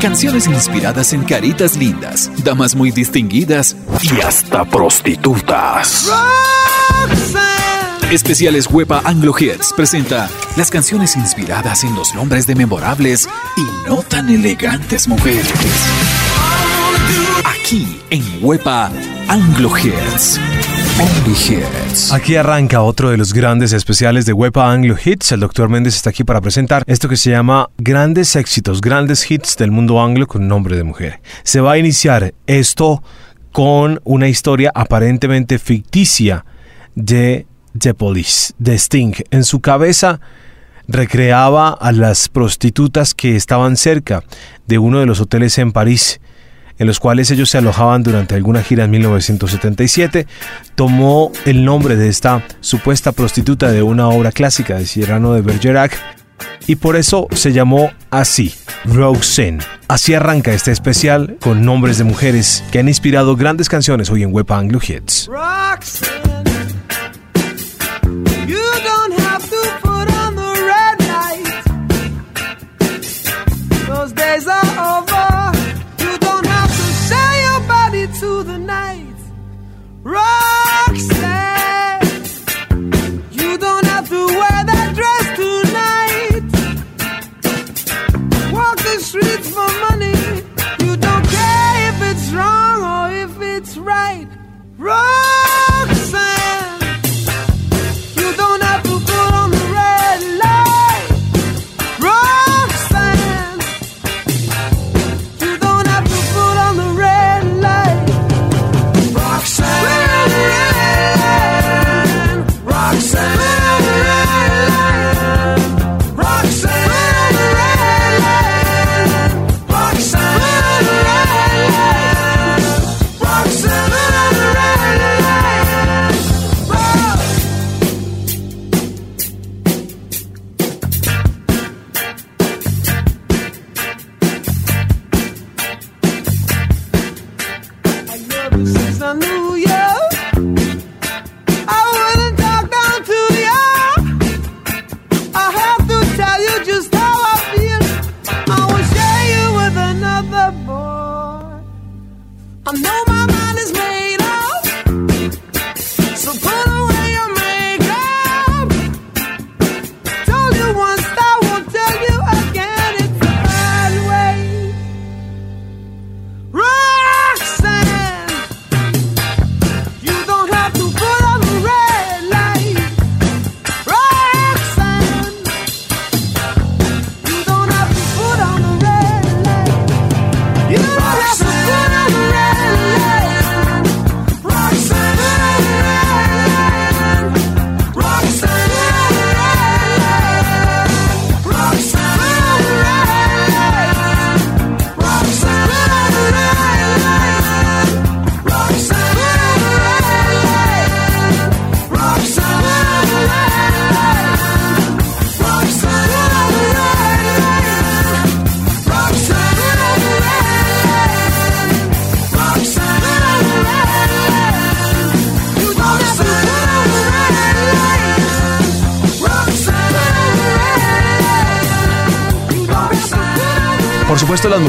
Canciones inspiradas en caritas lindas, damas muy distinguidas y hasta prostitutas. Especiales Huepa Anglo Hits presenta las canciones inspiradas en los nombres de memorables y no tan elegantes mujeres. Aquí en Huepa Anglo. Aquí arranca otro de los grandes especiales de Wepa Anglo Hits. El doctor Méndez está aquí para presentar esto que se llama Grandes éxitos, grandes hits del mundo anglo con nombre de mujer. Se va a iniciar esto con una historia aparentemente ficticia de The Police, de Sting. En su cabeza recreaba a las prostitutas que estaban cerca de uno de los hoteles en París en los cuales ellos se alojaban durante alguna gira en 1977, tomó el nombre de esta supuesta prostituta de una obra clásica de Cyrano de Bergerac y por eso se llamó así, Roxanne. Así arranca este especial con nombres de mujeres que han inspirado grandes canciones hoy en Web Anglo Hits. Por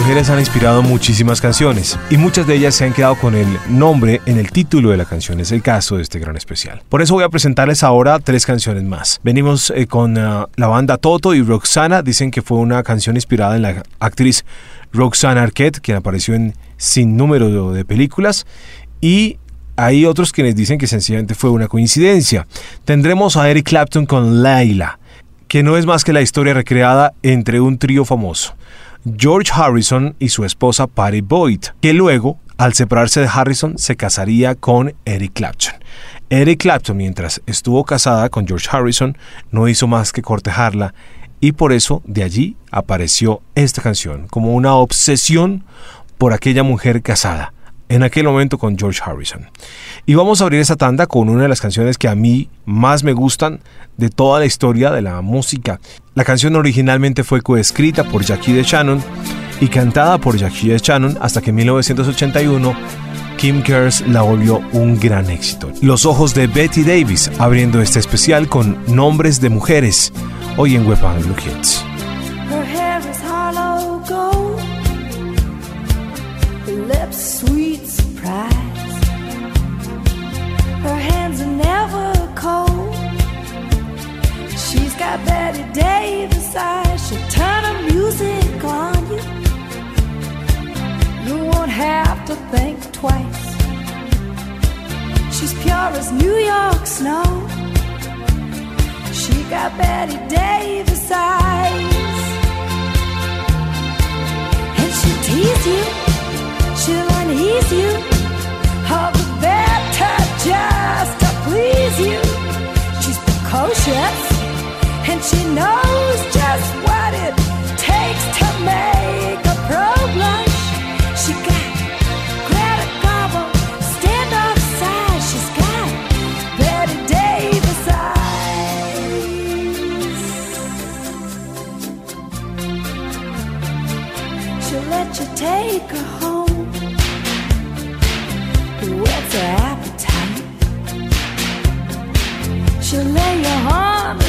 mujeres han inspirado muchísimas canciones y muchas de ellas se han quedado con el nombre en el título de la canción. Es el caso de este gran especial. Por eso voy a presentarles ahora tres canciones más. Venimos eh, con ah, la banda Toto y Roxana. Dicen que fue una canción inspirada en la actriz Roxana Arquette, quien apareció en sin número de películas. Y hay otros quienes dicen que sencillamente fue una coincidencia. Tendremos a Eric Clapton con Laila, que no es más que la historia recreada entre un trío famoso. George Harrison y su esposa Patty Boyd, que luego, al separarse de Harrison, se casaría con Eric Clapton. Eric Clapton, mientras estuvo casada con George Harrison, no hizo más que cortejarla y por eso de allí apareció esta canción, como una obsesión por aquella mujer casada en aquel momento con George Harrison. Y vamos a abrir esa tanda con una de las canciones que a mí más me gustan de toda la historia de la música. La canción originalmente fue coescrita por Jackie de Shannon y cantada por Jackie de Shannon hasta que en 1981 Kim Kers la volvió un gran éxito. Los ojos de Betty Davis abriendo este especial con nombres de mujeres hoy en Weapon Blue Hits. Betty Davis eyes. She'll turn her music on you. You won't have to think twice. She's pure as New York snow. She got Betty Davis eyes. And she'll tease you, she'll unease you. All the better just to please you. She's precocious, she knows just what it takes to make a pro blush. She got Greta Garbo, stand off side. She's got Betty Davis eyes. She'll let you take her home. What's her appetite? She'll lay you on the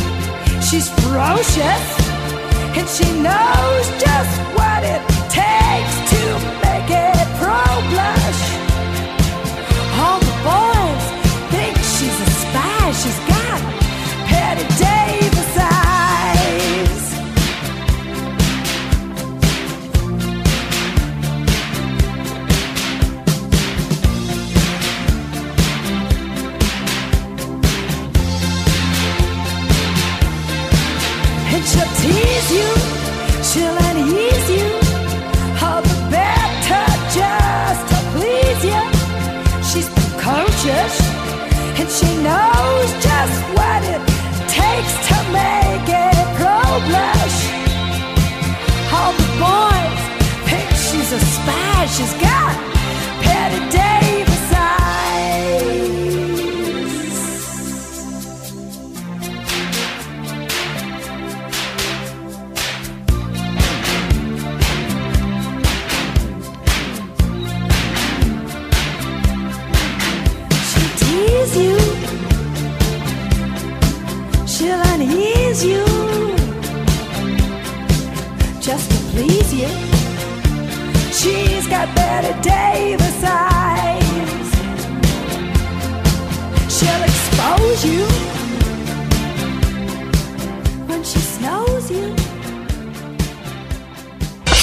She's ferocious and she knows just what it takes to make it pro blush. All the boys think she's a spy. She's she'll unease you. All the better just to please you. She's precocious, and she knows just what it takes to make it pro blush. All the boys think she's a spy. She's got Davis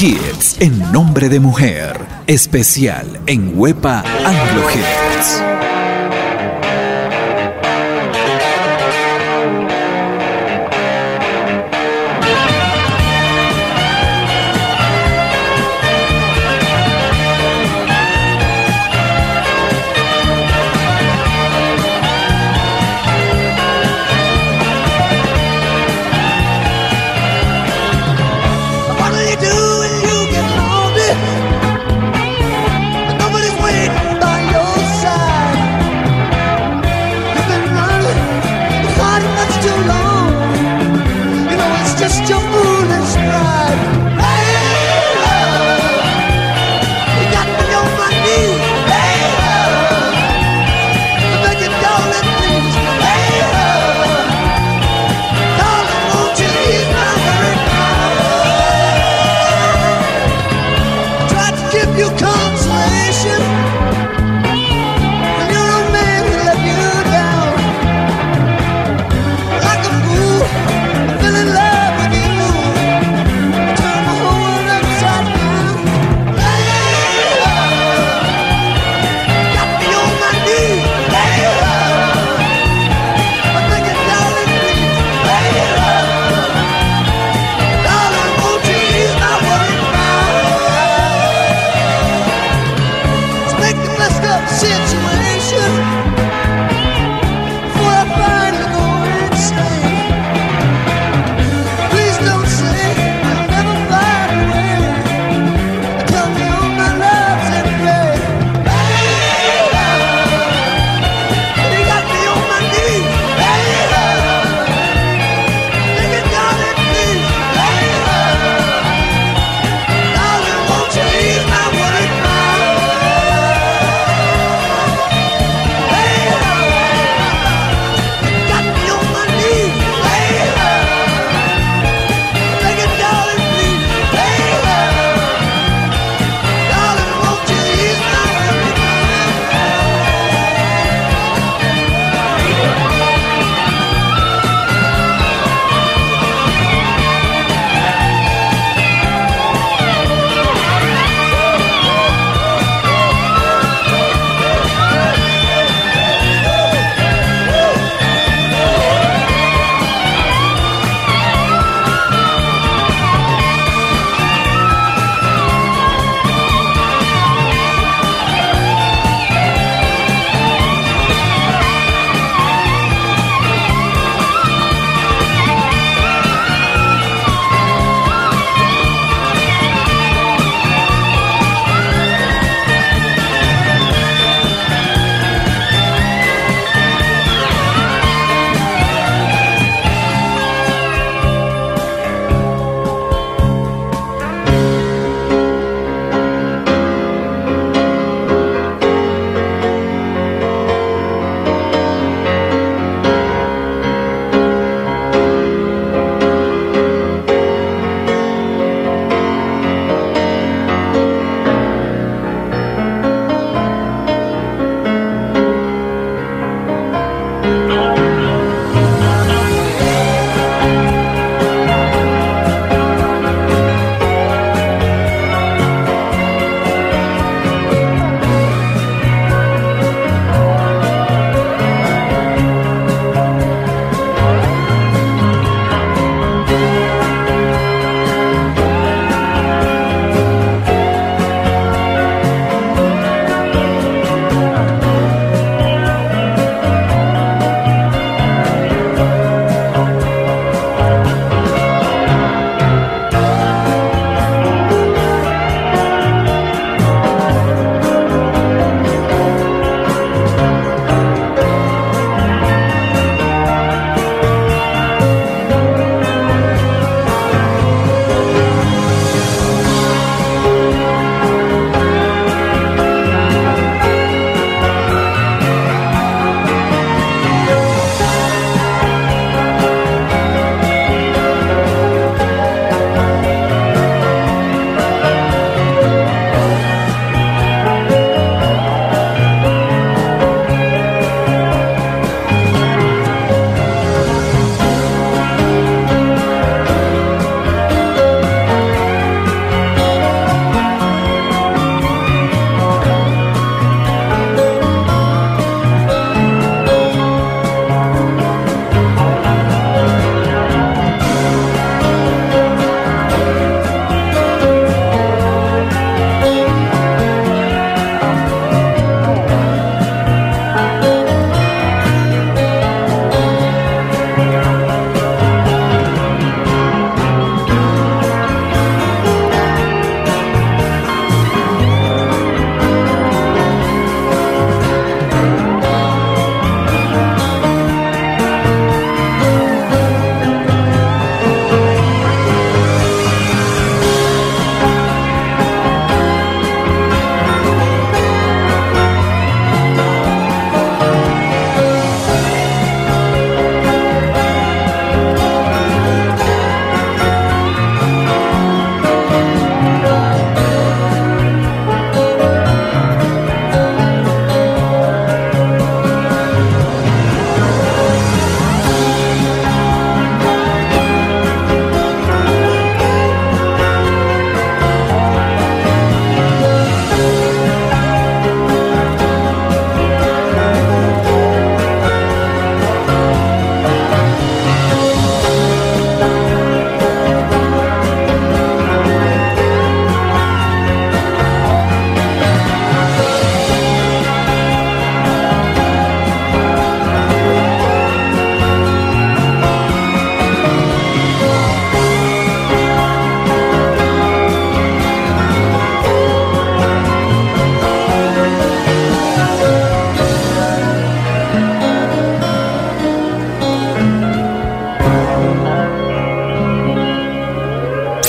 Hits en nombre de mujer. Especial en Huepa Anglo Hits.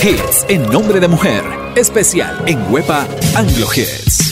Hits en nombre de mujer, especial en Huepa Anglo Hits.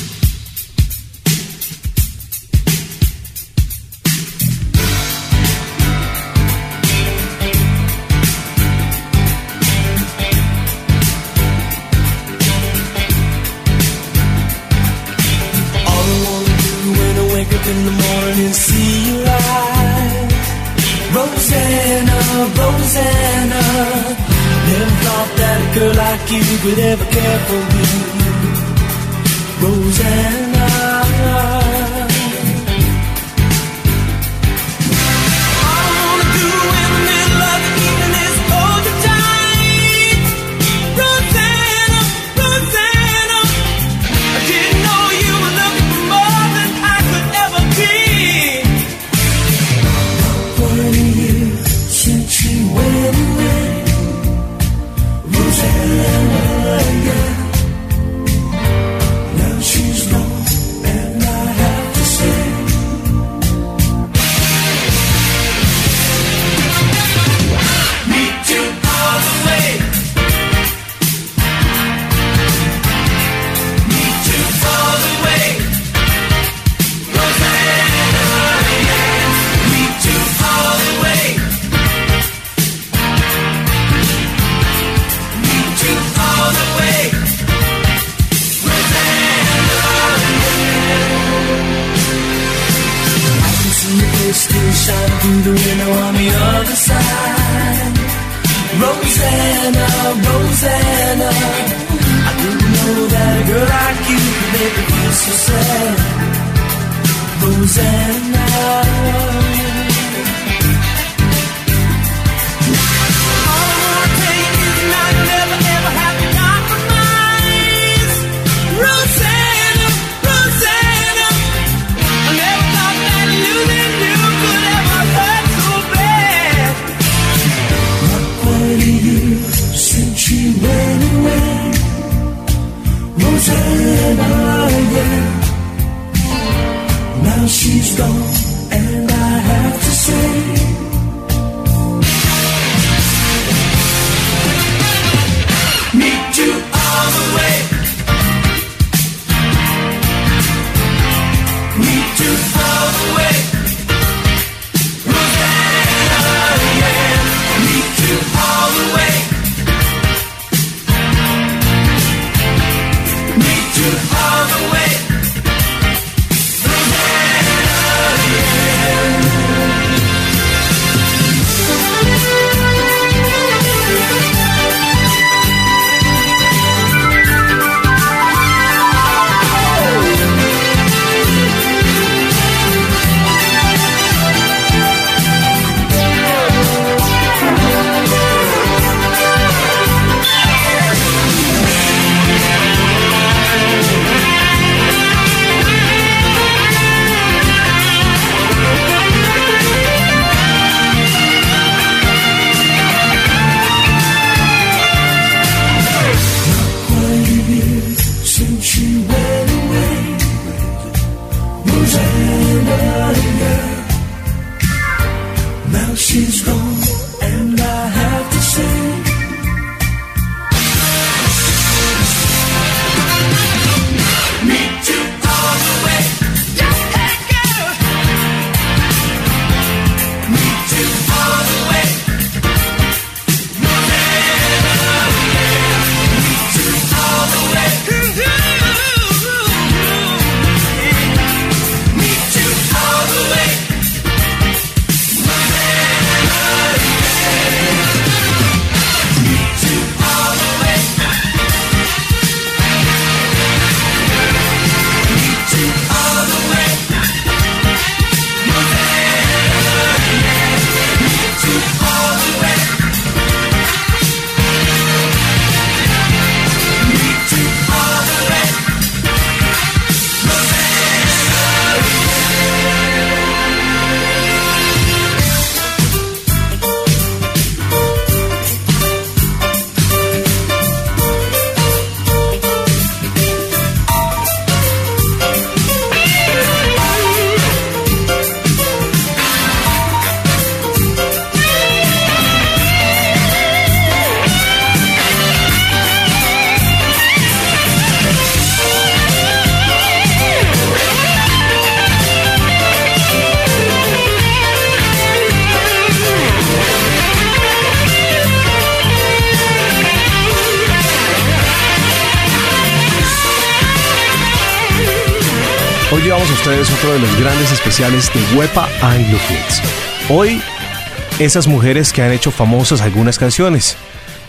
Girl like you can make me feel so sad. Rosanna. stone. you. Especiales de Wepa Hits. Hoy, esas mujeres que han hecho famosas algunas canciones.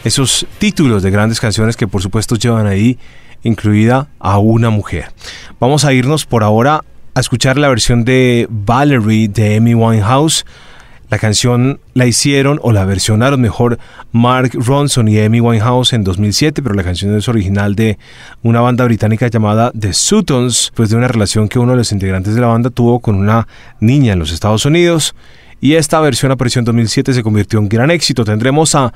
Esos títulos de grandes canciones que por supuesto llevan ahí incluida a una mujer. Vamos a irnos por ahora a escuchar la versión de Valerie de Amy Winehouse. La canción la hicieron o la versionaron mejor Mark Ronson y Amy Winehouse en 2007, pero la canción es original de una banda británica llamada The Sutons, pues de una relación que uno de los integrantes de la banda tuvo con una niña en los Estados Unidos. Y esta versión apareció en 2007 y se convirtió en gran éxito. Tendremos a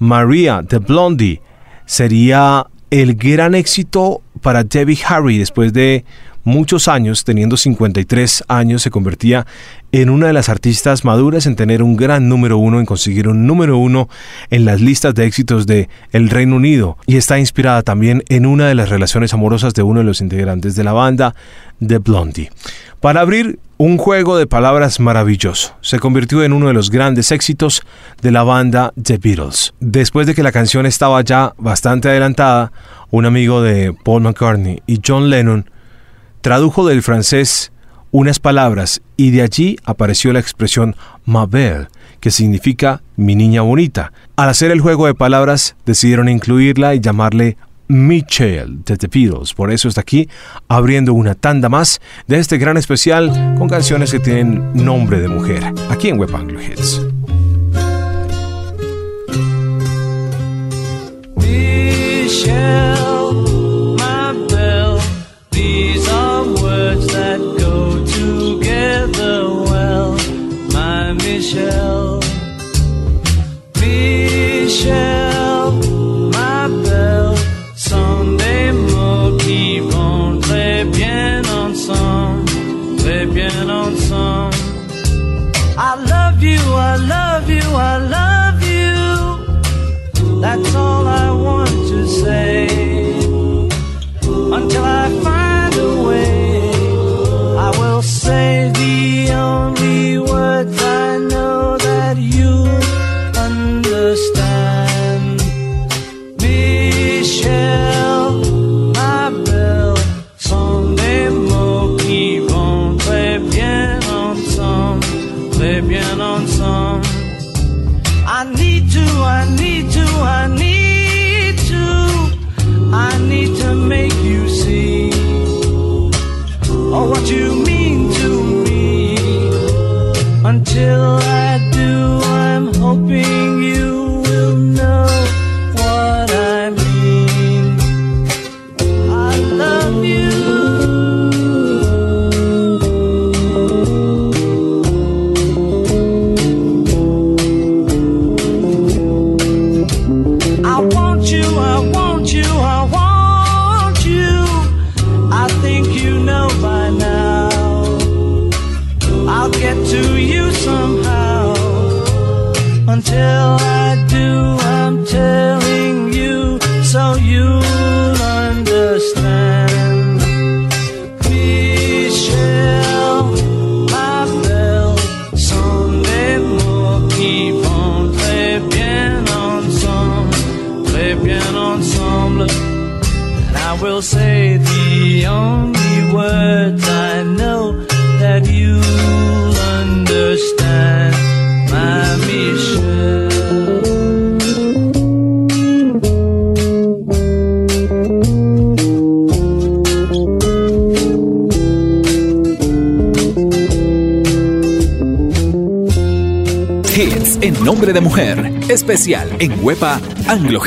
Maria de Blondie. Sería el gran éxito para Debbie Harry después de muchos años, teniendo 53 años, se convertía en una de las artistas maduras en tener un gran número uno, en conseguir un número uno en las listas de éxitos de el Reino Unido y está inspirada también en una de las relaciones amorosas de uno de los integrantes de la banda, The Blondie. Para abrir un juego de palabras maravilloso, se convirtió en uno de los grandes éxitos de la banda The Beatles. Después de que la canción estaba ya bastante adelantada, un amigo de Paul McCartney y John Lennon tradujo del francés unas palabras y de allí apareció la expresión ma belle, que significa mi niña bonita. Al hacer el juego de palabras decidieron incluirla y llamarle Michelle de The Beatles. Por eso está aquí abriendo una tanda más de este gran especial con canciones que tienen nombre de mujer, aquí en Web Anglo Hits. Together well, my Michelle. Michelle, Until I Especial en Wepa Anglo.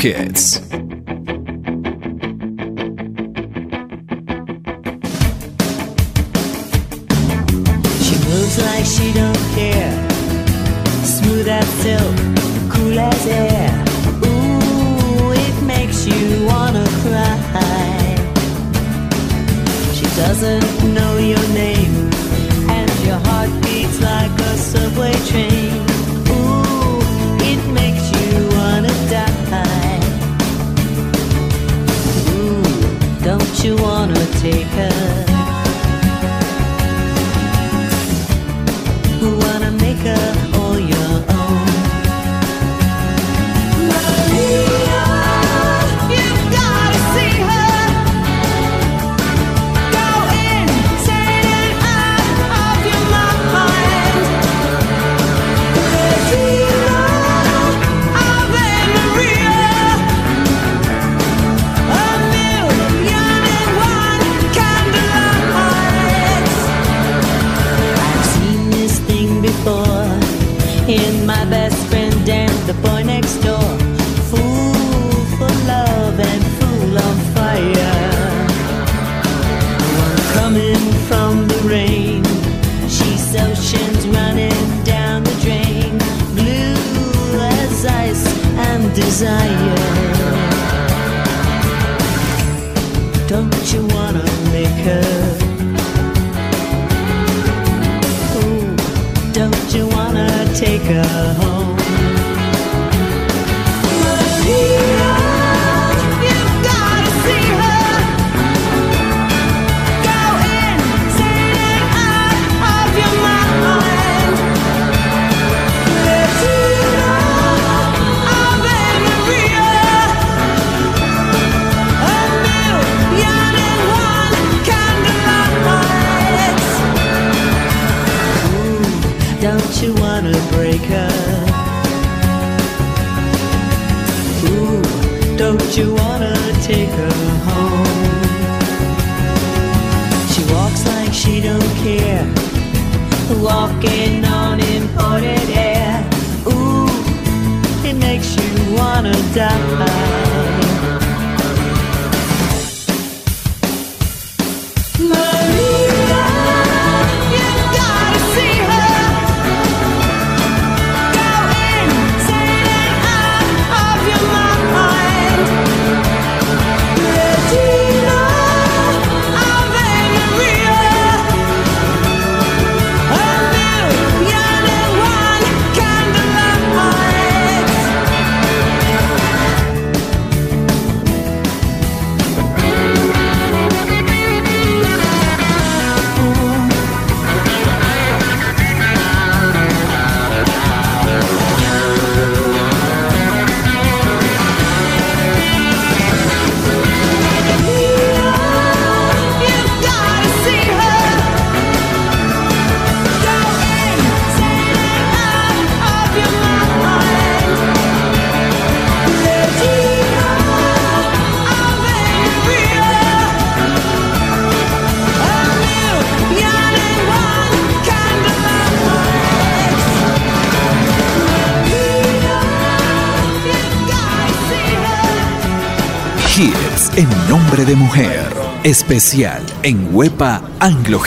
De mujer. Especial en Wepa Anglo.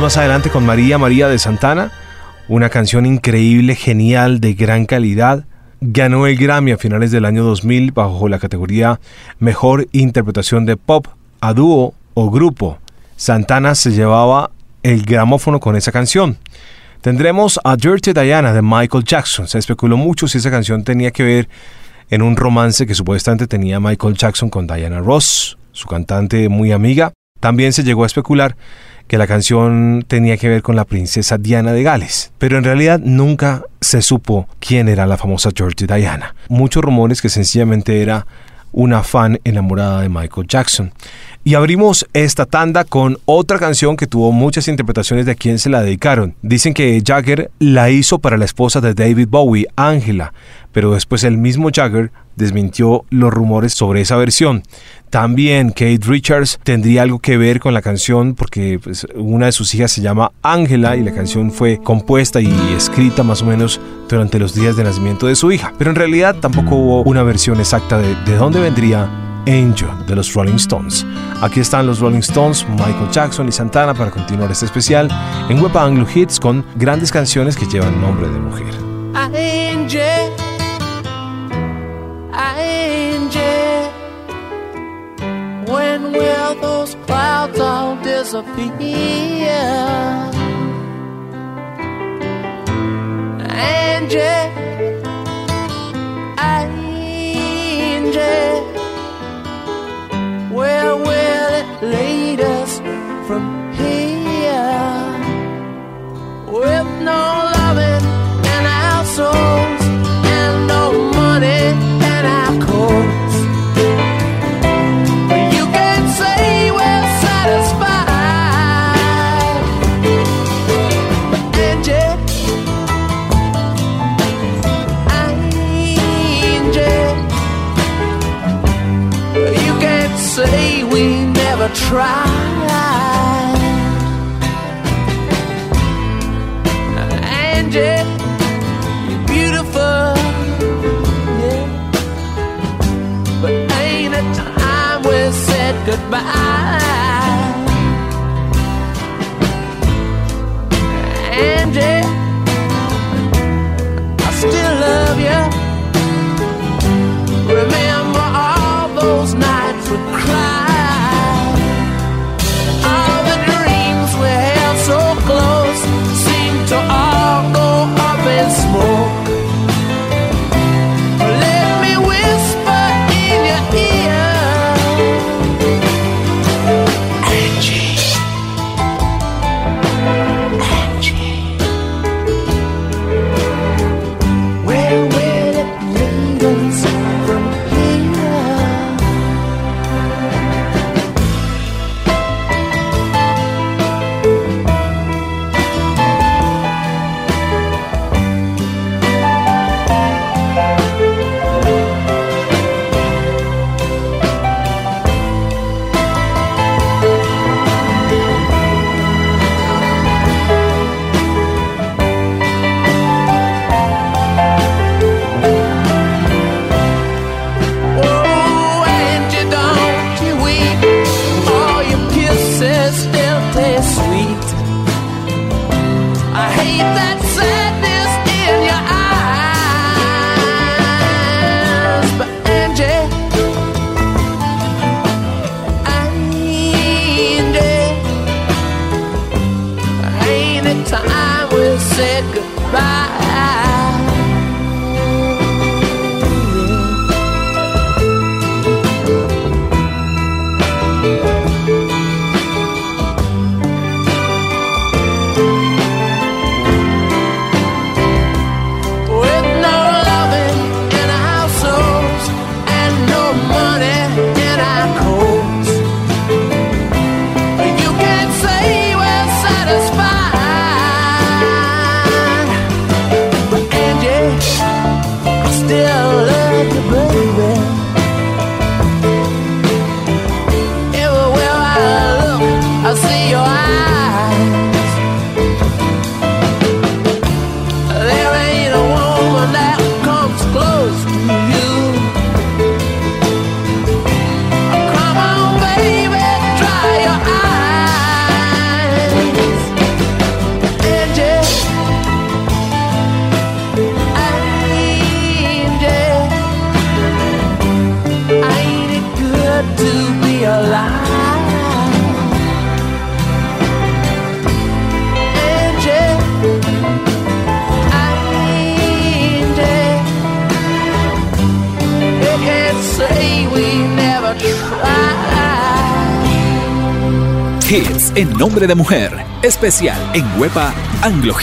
Más adelante con María María de Santana, una canción increíble, genial, de gran calidad. Ganó el Grammy a finales del año 2000 bajo la categoría Mejor Interpretación de Pop a dúo o grupo. Santana se llevaba el gramófono con esa canción. Tendremos a Dirty Diana de Michael Jackson. Se especuló mucho si esa canción tenía que ver en un romance que supuestamente tenía Michael Jackson con Diana Ross, su cantante muy amiga. También se llegó a especular que la canción tenía que ver con la princesa Diana de Gales, pero en realidad nunca se supo quién era la famosa George Diana. Muchos rumores que sencillamente era una fan enamorada de Michael Jackson. Y abrimos esta tanda con otra canción que tuvo muchas interpretaciones de quién se la dedicaron. Dicen que Jagger la hizo para la esposa de David Bowie, Angela, pero después el mismo Jagger desmintió los rumores sobre esa versión. También Kate Richards tendría algo que ver con la canción porque pues, una de sus hijas se llama Angela y la canción fue compuesta y escrita más o menos durante los días de nacimiento de su hija. Pero en realidad tampoco hubo una versión exacta de, de dónde vendría Angel de los Rolling Stones. Aquí están los Rolling Stones, Michael Jackson y Santana para continuar este especial en Web Anglo Hits con grandes canciones que llevan nombre de mujer. Angel, Angel, when will those clouds all disappear? Angel, Angel, where will it lead us from here? With no loving in our souls time we said goodbye? en nombre de mujer, especial en Huepa Anglo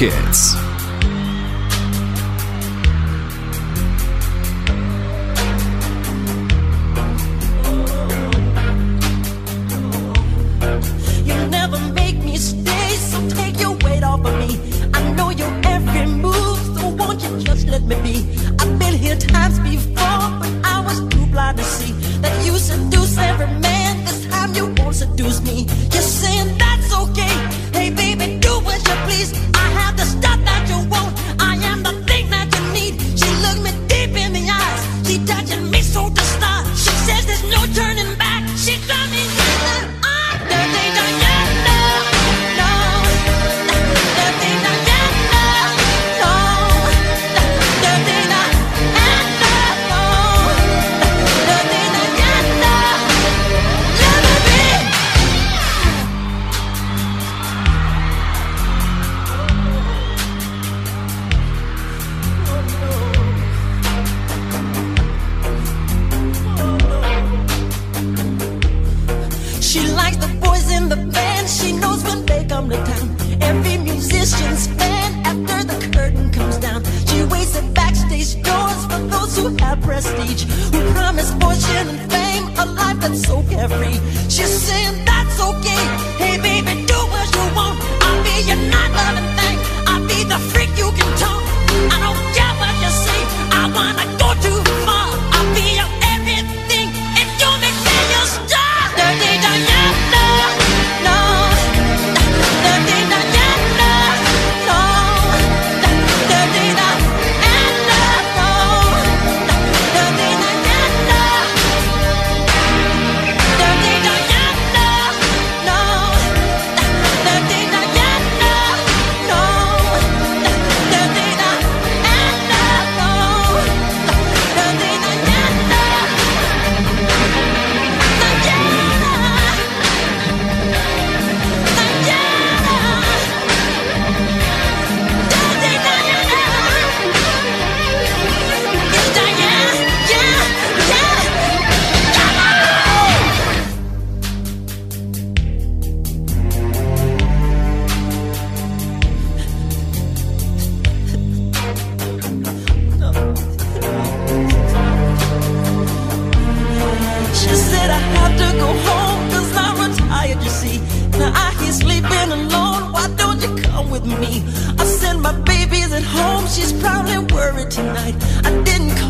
At home, she's probably worried tonight. I didn't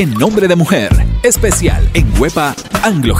en nombre de mujer, especial en Huepa Anglo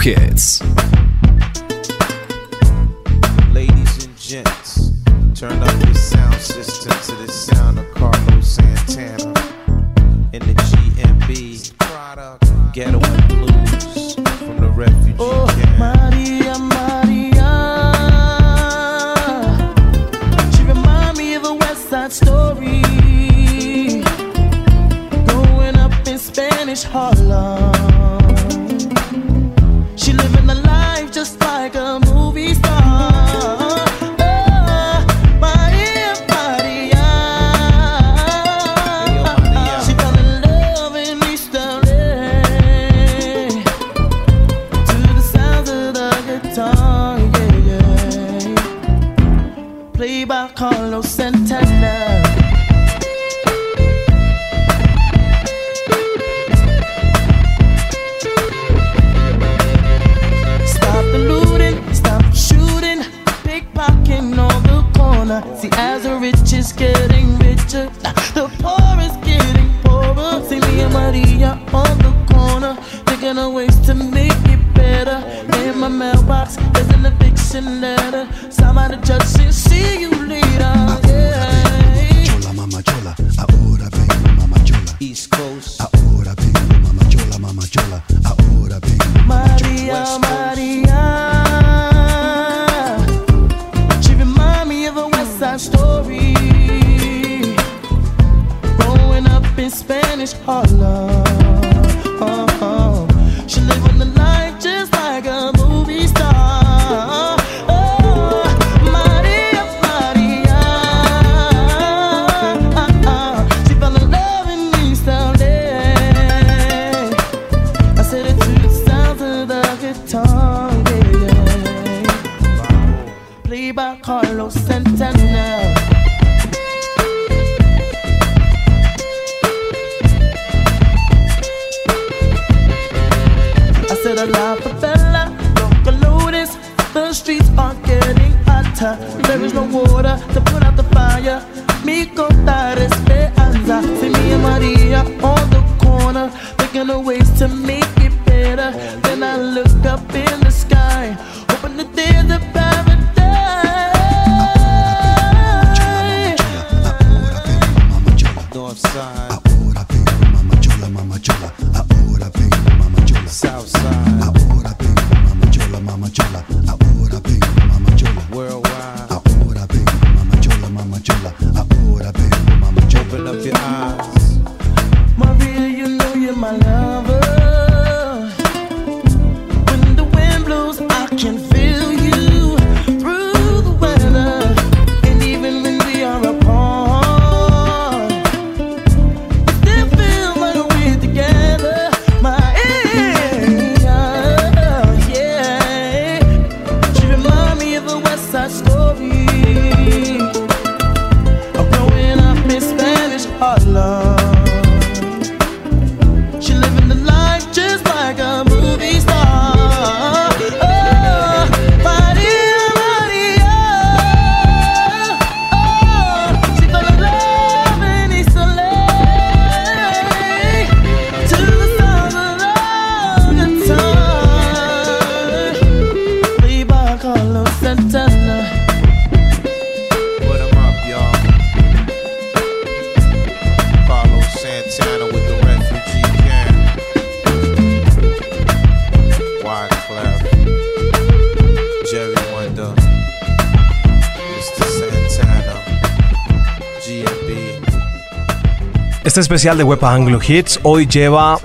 Especial de Web Anglo Hits hoy lleva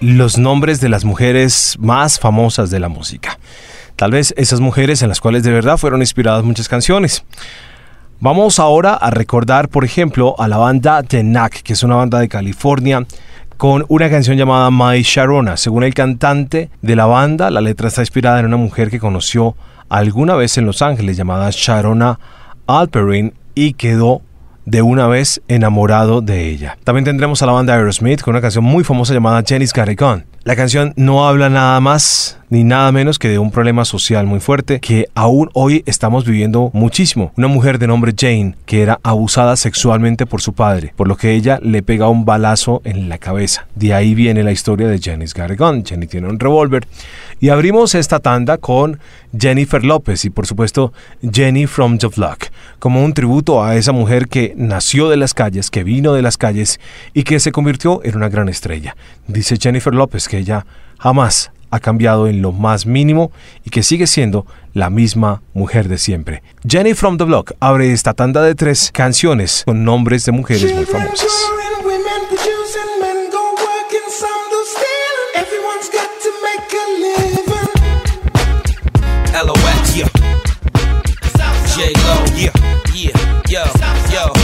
los nombres de las mujeres más famosas de la música. Tal vez esas mujeres en las cuales de verdad fueron inspiradas muchas canciones. Vamos ahora a recordar, por ejemplo, a la banda The Knack, que es una banda de California, con una canción llamada My Sharona. Según el cantante de la banda, la letra está inspirada en una mujer que conoció alguna vez en Los Ángeles llamada Sharona Alperin y quedó de una vez enamorado de ella. También tendremos a la banda Aerosmith con una canción muy famosa llamada Jenny's Gone. La canción no habla nada más ni nada menos que de un problema social muy fuerte que aún hoy estamos viviendo muchísimo. Una mujer de nombre Jane que era abusada sexualmente por su padre, por lo que ella le pega un balazo en la cabeza. De ahí viene la historia de It Gone. Jenny tiene un revólver. Y abrimos esta tanda con Jennifer López y por supuesto Jenny from the Block, como un tributo a esa mujer que nació de las calles, que vino de las calles y que se convirtió en una gran estrella. Dice Jennifer López que que ella jamás ha cambiado en lo más mínimo y que sigue siendo la misma mujer de siempre. Jenny from the Block abre esta tanda de tres canciones con nombres de mujeres muy famosas. Yeah, yeah.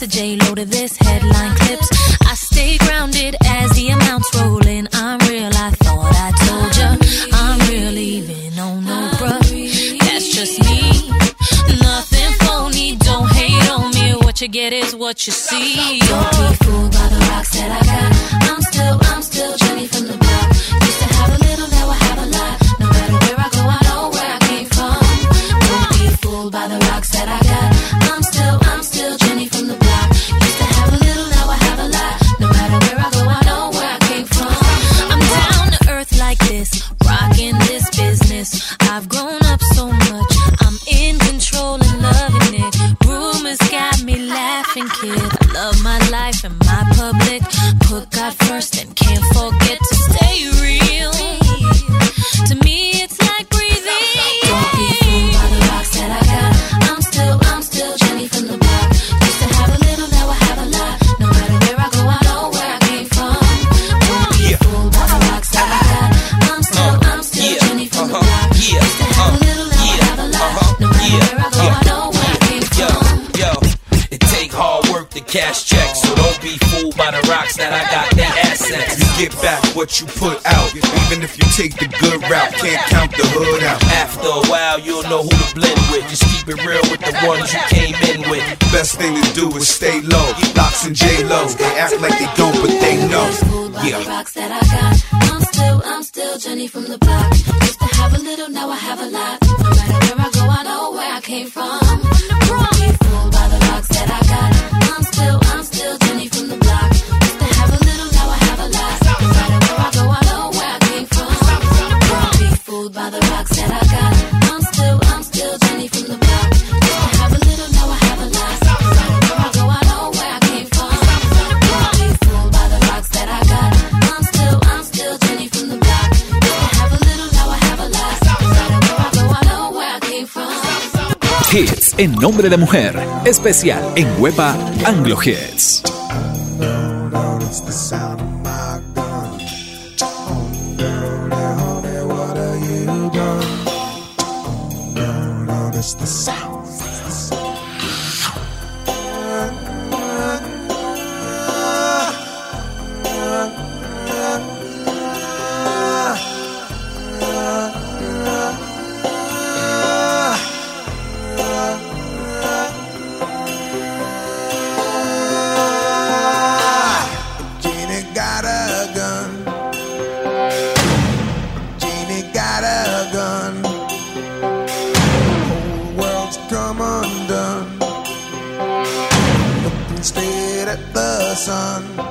to J Lo to this headline clips. I stay grounded as the amounts roll in. I'm real. I thought I told ya. I'm real, even on no bruh. That's just me. Nothing phony. Don't hate on me. What you get is what you see. Don't be fooled what you put out. Even if you take the good route, can't count the hood out. After a while, you'll know who to blend with. Just keep it real with the ones you came in with. Best thing to do is stay low. Locks and J Lo, they act like they don't, but they know. Yeah. Rocks that I got. I'm still, I'm still Jenny from the block. Used to have a little, now I have a lot. No matter where I go, I know where I came from. en nombre de mujer, especial en Huepa Anglo Hits. sun.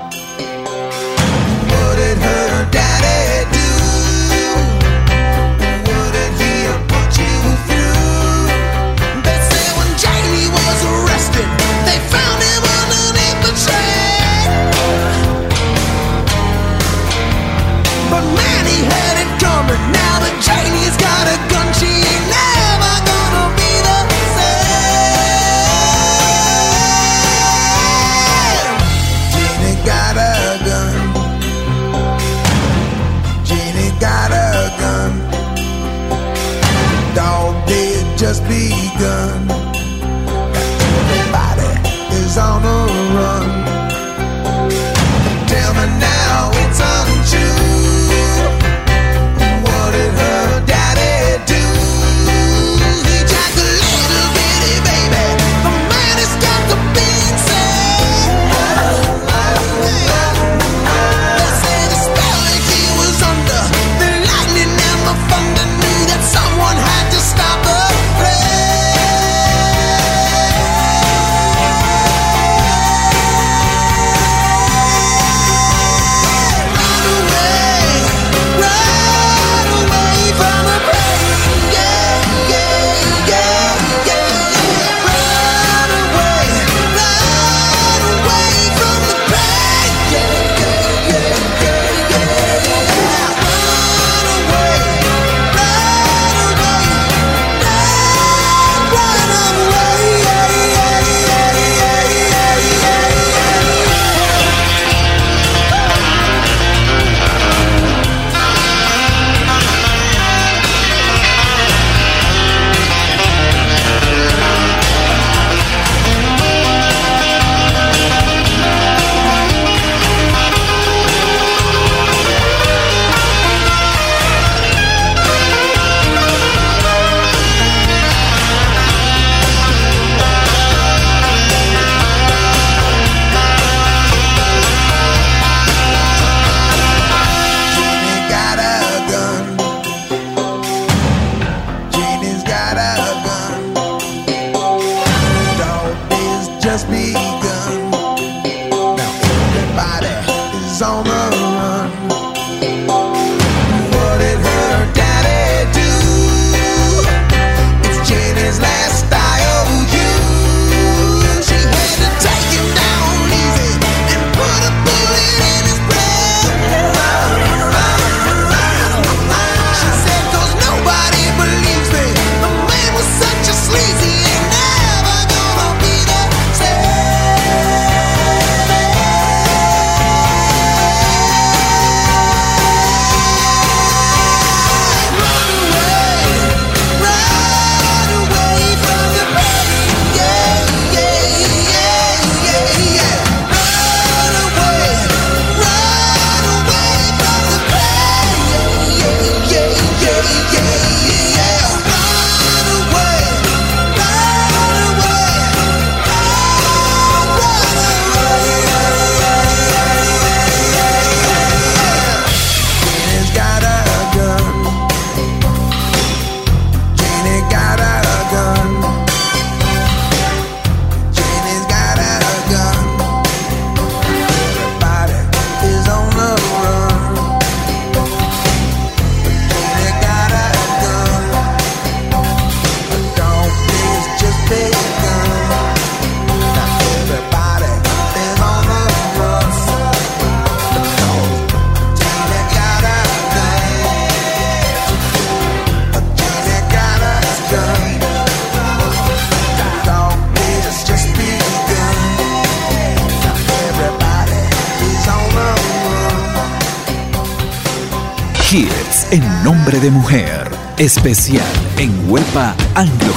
En nombre de mujer. Especial en Huepa Anglo.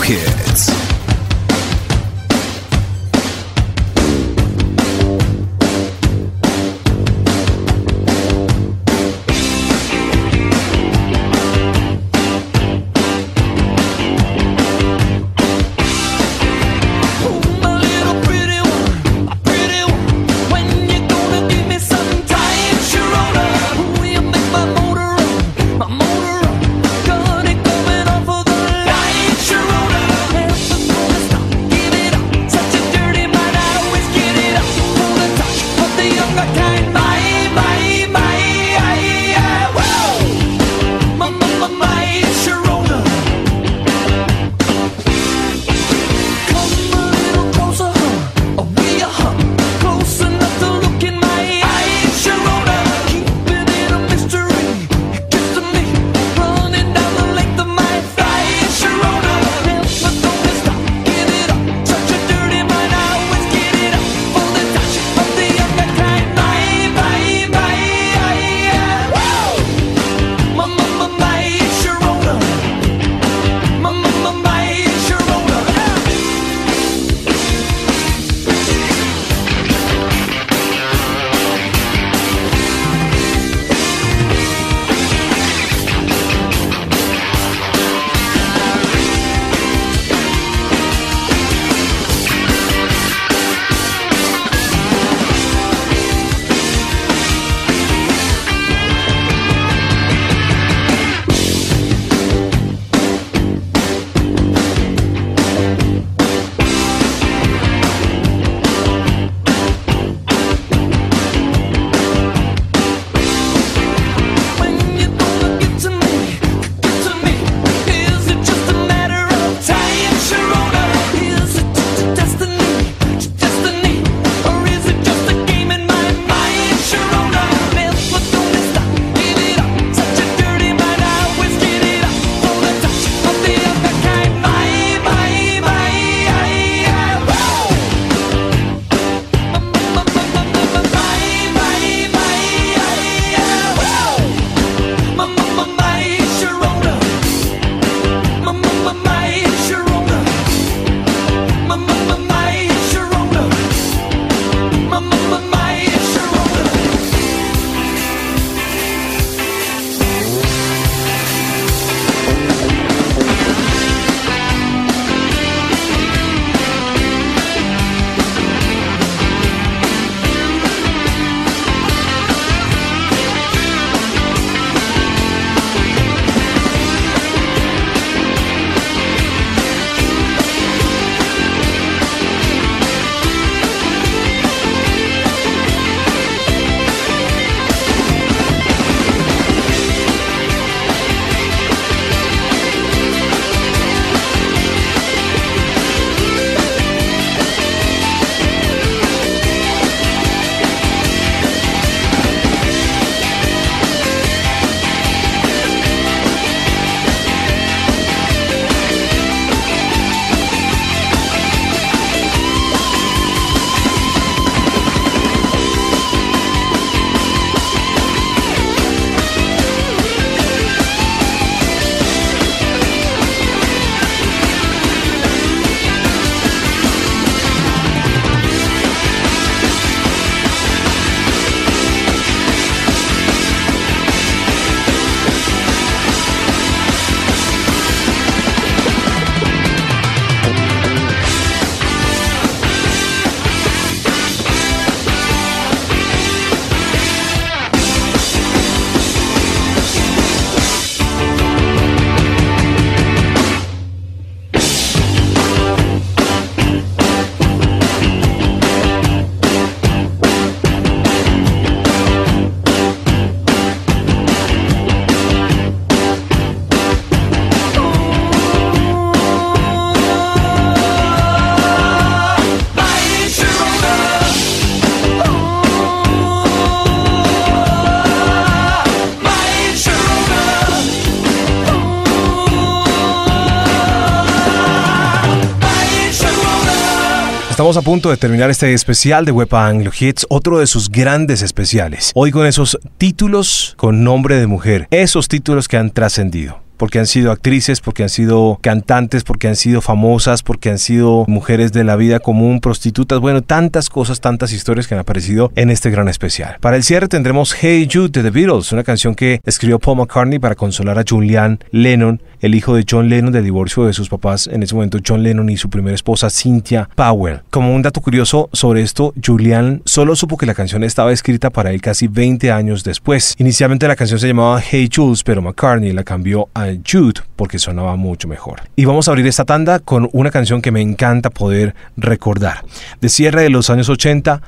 A punto de terminar este especial de Wepa Anglo Hits, otro de sus grandes especiales. Hoy con esos títulos con nombre de mujer, esos títulos que han trascendido porque han sido actrices, porque han sido cantantes, porque han sido famosas, porque han sido mujeres de la vida común, prostitutas, bueno, tantas cosas, tantas historias que han aparecido en este gran especial. Para el cierre tendremos Hey Jude de The Beatles, una canción que escribió Paul McCartney para consolar a Julian Lennon, el hijo de John Lennon del divorcio de sus papás, en ese momento John Lennon y su primera esposa Cynthia Powell. Como un dato curioso sobre esto, Julian solo supo que la canción estaba escrita para él casi 20 años después. Inicialmente la canción se llamaba Hey Jules, pero McCartney la cambió a Jude porque sonaba mucho mejor. Y vamos a abrir esta tanda con una canción que me encanta poder recordar. De cierre de los años 80,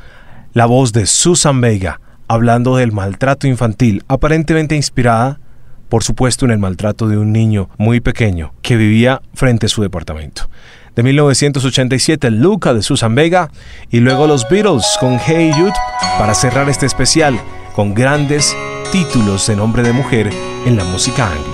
la voz de Susan Vega hablando del maltrato infantil, aparentemente inspirada, por supuesto, en el maltrato de un niño muy pequeño que vivía frente a su departamento. De 1987, Luca de Susan Vega y luego los Beatles con Hey Jude para cerrar este especial con grandes títulos de nombre de mujer en la música anglo.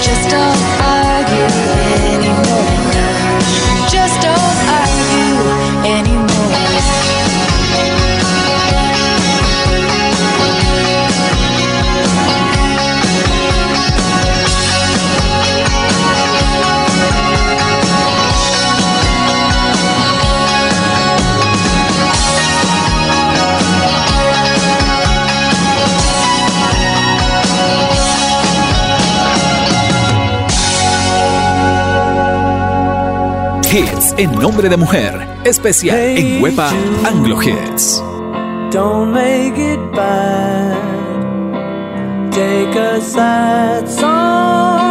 Just don't Hits en nombre de mujer. Especial en Wepa Anglo Hits. Don't make it bad. Take a sad song